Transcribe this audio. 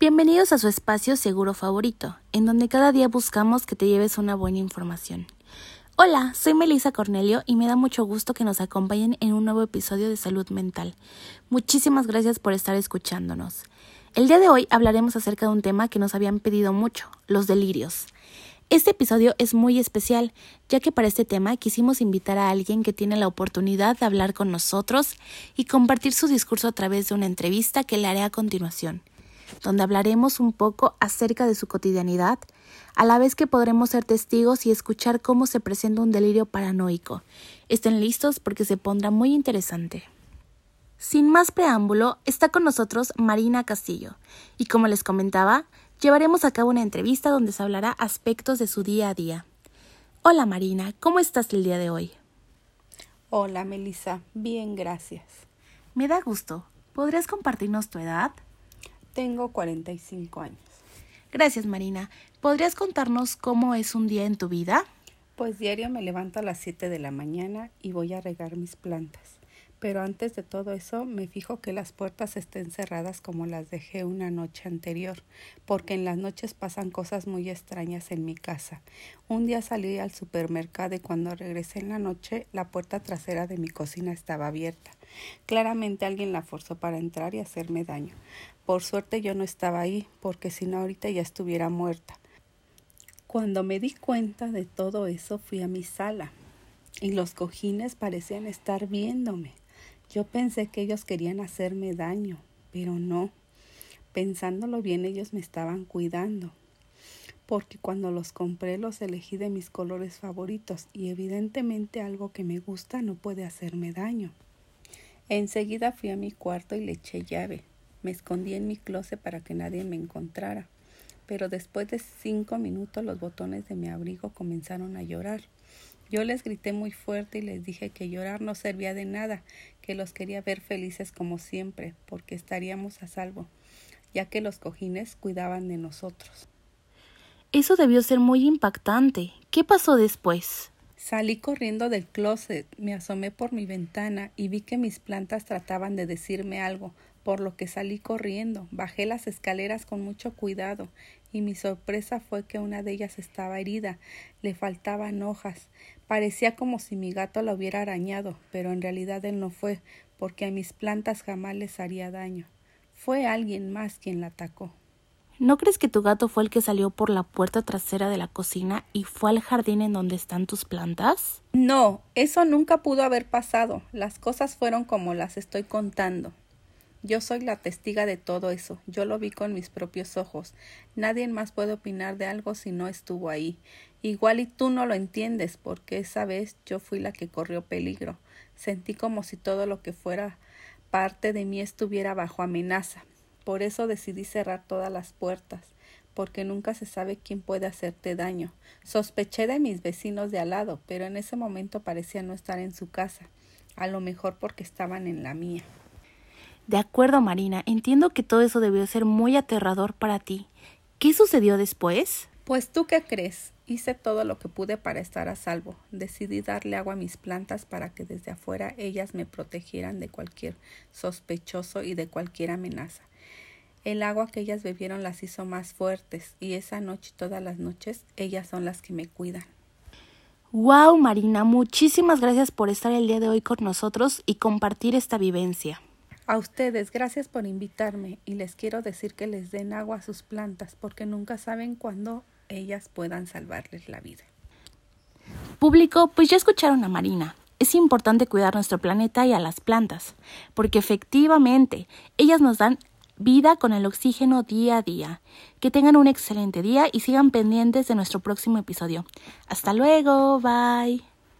Bienvenidos a su espacio seguro favorito, en donde cada día buscamos que te lleves una buena información. Hola, soy Melissa Cornelio y me da mucho gusto que nos acompañen en un nuevo episodio de Salud Mental. Muchísimas gracias por estar escuchándonos. El día de hoy hablaremos acerca de un tema que nos habían pedido mucho, los delirios. Este episodio es muy especial, ya que para este tema quisimos invitar a alguien que tiene la oportunidad de hablar con nosotros y compartir su discurso a través de una entrevista que le haré a continuación donde hablaremos un poco acerca de su cotidianidad, a la vez que podremos ser testigos y escuchar cómo se presenta un delirio paranoico. Estén listos porque se pondrá muy interesante. Sin más preámbulo, está con nosotros Marina Castillo, y como les comentaba, llevaremos a cabo una entrevista donde se hablará aspectos de su día a día. Hola Marina, ¿cómo estás el día de hoy? Hola Melissa, bien, gracias. Me da gusto. ¿Podrías compartirnos tu edad? Tengo 45 años. Gracias, Marina. ¿Podrías contarnos cómo es un día en tu vida? Pues diario me levanto a las 7 de la mañana y voy a regar mis plantas. Pero antes de todo eso me fijo que las puertas estén cerradas como las dejé una noche anterior, porque en las noches pasan cosas muy extrañas en mi casa. Un día salí al supermercado y cuando regresé en la noche la puerta trasera de mi cocina estaba abierta. Claramente alguien la forzó para entrar y hacerme daño. Por suerte yo no estaba ahí, porque si no ahorita ya estuviera muerta. Cuando me di cuenta de todo eso fui a mi sala y los cojines parecían estar viéndome. Yo pensé que ellos querían hacerme daño, pero no. Pensándolo bien ellos me estaban cuidando, porque cuando los compré los elegí de mis colores favoritos y evidentemente algo que me gusta no puede hacerme daño. Enseguida fui a mi cuarto y le eché llave. Me escondí en mi closet para que nadie me encontrara, pero después de cinco minutos los botones de mi abrigo comenzaron a llorar. Yo les grité muy fuerte y les dije que llorar no servía de nada, que los quería ver felices como siempre, porque estaríamos a salvo, ya que los cojines cuidaban de nosotros. Eso debió ser muy impactante. ¿Qué pasó después? Salí corriendo del closet, me asomé por mi ventana y vi que mis plantas trataban de decirme algo, por lo que salí corriendo. Bajé las escaleras con mucho cuidado y mi sorpresa fue que una de ellas estaba herida, le faltaban hojas. Parecía como si mi gato la hubiera arañado, pero en realidad él no fue, porque a mis plantas jamás les haría daño. Fue alguien más quien la atacó. ¿No crees que tu gato fue el que salió por la puerta trasera de la cocina y fue al jardín en donde están tus plantas? No, eso nunca pudo haber pasado. Las cosas fueron como las estoy contando. Yo soy la testiga de todo eso. Yo lo vi con mis propios ojos. Nadie más puede opinar de algo si no estuvo ahí. Igual y tú no lo entiendes, porque esa vez yo fui la que corrió peligro. Sentí como si todo lo que fuera parte de mí estuviera bajo amenaza. Por eso decidí cerrar todas las puertas, porque nunca se sabe quién puede hacerte daño. Sospeché de mis vecinos de al lado, pero en ese momento parecía no estar en su casa, a lo mejor porque estaban en la mía. De acuerdo, Marina, entiendo que todo eso debió ser muy aterrador para ti. ¿Qué sucedió después? Pues tú qué crees? Hice todo lo que pude para estar a salvo. Decidí darle agua a mis plantas para que desde afuera ellas me protegieran de cualquier sospechoso y de cualquier amenaza. El agua que ellas bebieron las hizo más fuertes y esa noche y todas las noches ellas son las que me cuidan. Wow, Marina, muchísimas gracias por estar el día de hoy con nosotros y compartir esta vivencia. A ustedes, gracias por invitarme y les quiero decir que les den agua a sus plantas porque nunca saben cuándo ellas puedan salvarles la vida. Público, pues ya escucharon a Marina. Es importante cuidar nuestro planeta y a las plantas, porque efectivamente ellas nos dan vida con el oxígeno día a día. Que tengan un excelente día y sigan pendientes de nuestro próximo episodio. Hasta luego, bye.